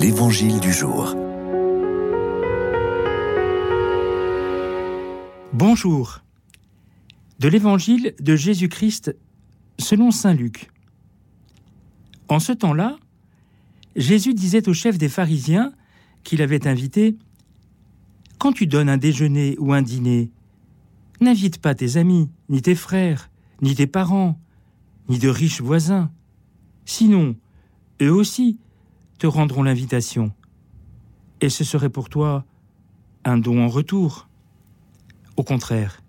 L'Évangile du jour. Bonjour. De l'Évangile de Jésus-Christ selon Saint Luc. En ce temps-là, Jésus disait au chef des pharisiens qu'il avait invité Quand tu donnes un déjeuner ou un dîner, n'invite pas tes amis, ni tes frères, ni tes parents, ni de riches voisins. Sinon, eux aussi te rendront l'invitation. Et ce serait pour toi un don en retour. Au contraire,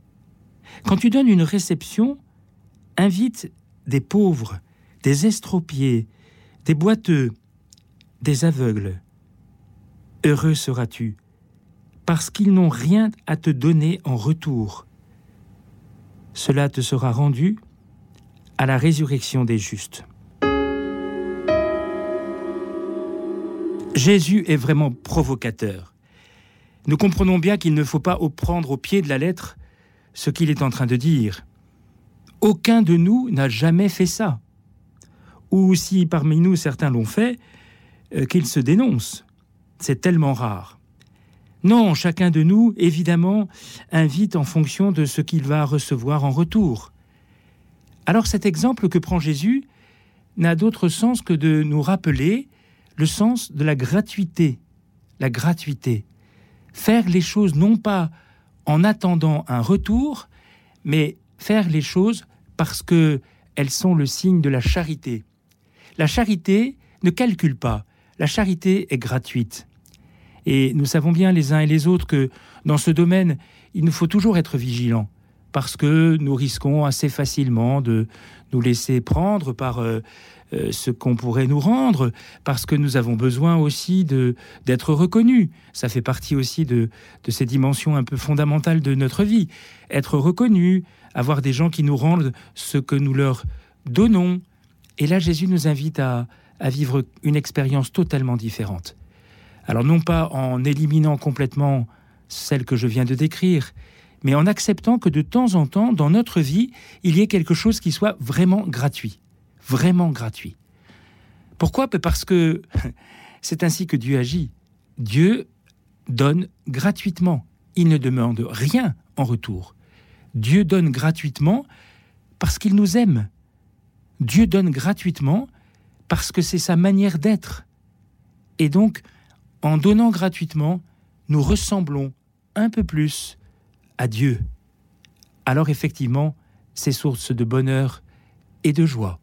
quand tu donnes une réception, invite des pauvres, des estropiés, des boiteux, des aveugles. Heureux seras-tu, parce qu'ils n'ont rien à te donner en retour. Cela te sera rendu à la résurrection des justes. Jésus est vraiment provocateur. Nous comprenons bien qu'il ne faut pas prendre au pied de la lettre ce qu'il est en train de dire. Aucun de nous n'a jamais fait ça. Ou si parmi nous certains l'ont fait, euh, qu'ils se dénoncent. C'est tellement rare. Non, chacun de nous, évidemment, invite en fonction de ce qu'il va recevoir en retour. Alors cet exemple que prend Jésus n'a d'autre sens que de nous rappeler le sens de la gratuité. La gratuité. Faire les choses non pas en attendant un retour, mais faire les choses parce que elles sont le signe de la charité. La charité ne calcule pas, la charité est gratuite. Et nous savons bien les uns et les autres que dans ce domaine, il nous faut toujours être vigilants parce que nous risquons assez facilement de nous laisser prendre par euh, euh, ce qu'on pourrait nous rendre, parce que nous avons besoin aussi de d'être reconnus. Ça fait partie aussi de, de ces dimensions un peu fondamentales de notre vie. Être reconnu, avoir des gens qui nous rendent ce que nous leur donnons. Et là, Jésus nous invite à, à vivre une expérience totalement différente. Alors non pas en éliminant complètement celle que je viens de décrire, mais en acceptant que de temps en temps, dans notre vie, il y ait quelque chose qui soit vraiment gratuit. Vraiment gratuit. Pourquoi? Parce que c'est ainsi que Dieu agit. Dieu donne gratuitement. Il ne demande rien en retour. Dieu donne gratuitement parce qu'il nous aime. Dieu donne gratuitement parce que c'est sa manière d'être. Et donc, en donnant gratuitement, nous ressemblons un peu plus à Dieu, alors effectivement, c'est source de bonheur et de joie.